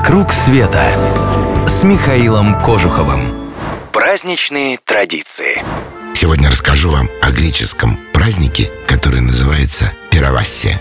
«Вокруг света» с Михаилом Кожуховым. Праздничные традиции. Сегодня расскажу вам о греческом празднике, который называется Пировассия.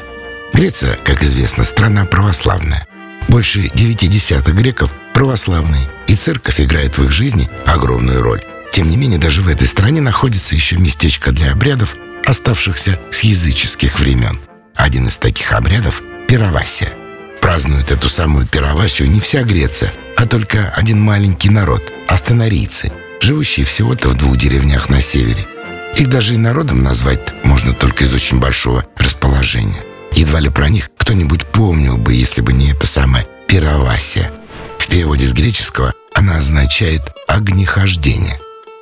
Греция, как известно, страна православная. Больше девяти десятых греков православные, и церковь играет в их жизни огромную роль. Тем не менее, даже в этой стране находится еще местечко для обрядов, оставшихся с языческих времен. Один из таких обрядов – Пировассия – Празднует эту самую пировасию не вся Греция, а только один маленький народ – астонарийцы, живущие всего-то в двух деревнях на севере. Их даже и народом назвать можно только из очень большого расположения. Едва ли про них кто-нибудь помнил бы, если бы не эта самая пировасия. В переводе с греческого она означает «огнехождение».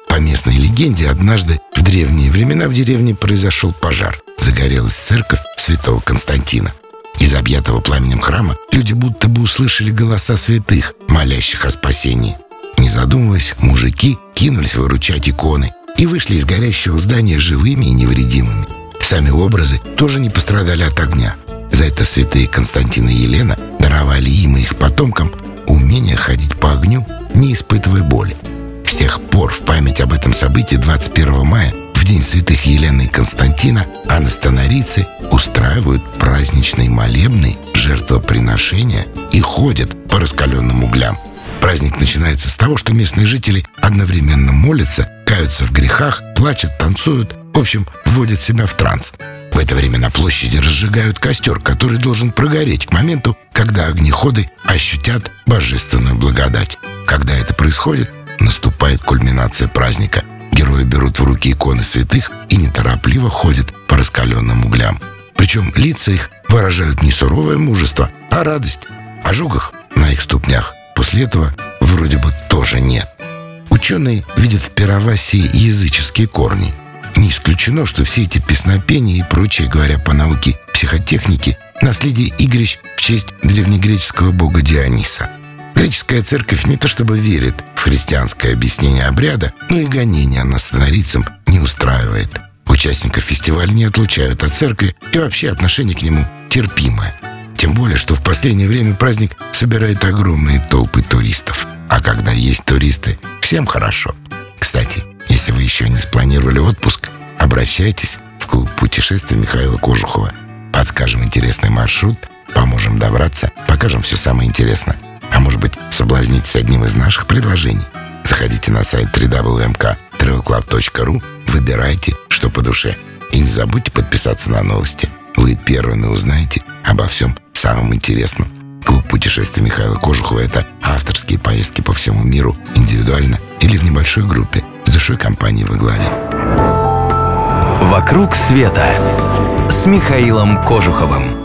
По местной легенде, однажды в древние времена в деревне произошел пожар. Загорелась церковь святого Константина – из объятого пламенем храма люди будто бы услышали голоса святых, молящих о спасении. Не задумываясь, мужики кинулись выручать иконы и вышли из горящего здания живыми и невредимыми. Сами образы тоже не пострадали от огня. За это святые Константин и Елена даровали им и их потомкам умение ходить по огню, не испытывая боли. С тех пор в память об этом событии 21 мая день святых Елены и Константина анастонарицы устраивают праздничные молебны, жертвоприношения и ходят по раскаленным углям. Праздник начинается с того, что местные жители одновременно молятся, каются в грехах, плачут, танцуют, в общем, вводят себя в транс. В это время на площади разжигают костер, который должен прогореть к моменту, когда огнеходы ощутят божественную благодать. Когда это происходит, наступает кульминация праздника – Герои берут в руки иконы святых и неторопливо ходят по раскаленным углям. Причем лица их выражают не суровое мужество, а радость. Ожогах на их ступнях после этого вроде бы тоже нет. Ученые видят в пировасии языческие корни. Не исключено, что все эти песнопения и прочее, говоря по науке психотехники, наследие игрищ в честь древнегреческого бога Диониса – Греческая церковь не то чтобы верит в христианское объяснение обряда, но и гонения над становицам не устраивает. Участников фестиваля не отлучают от церкви, и вообще отношение к нему терпимое. Тем более, что в последнее время праздник собирает огромные толпы туристов. А когда есть туристы, всем хорошо. Кстати, если вы еще не спланировали отпуск, обращайтесь в клуб путешествий Михаила Кожухова. Подскажем интересный маршрут, поможем добраться, покажем все самое интересное. А может быть, соблазнитесь одним из наших предложений? Заходите на сайт www.travelclub.ru, выбирайте, что по душе. И не забудьте подписаться на новости. Вы первыми узнаете обо всем самом интересном. Клуб путешествий Михаила Кожухова – это авторские поездки по всему миру, индивидуально или в небольшой группе, с душой компании во главе. «Вокруг света» с Михаилом Кожуховым.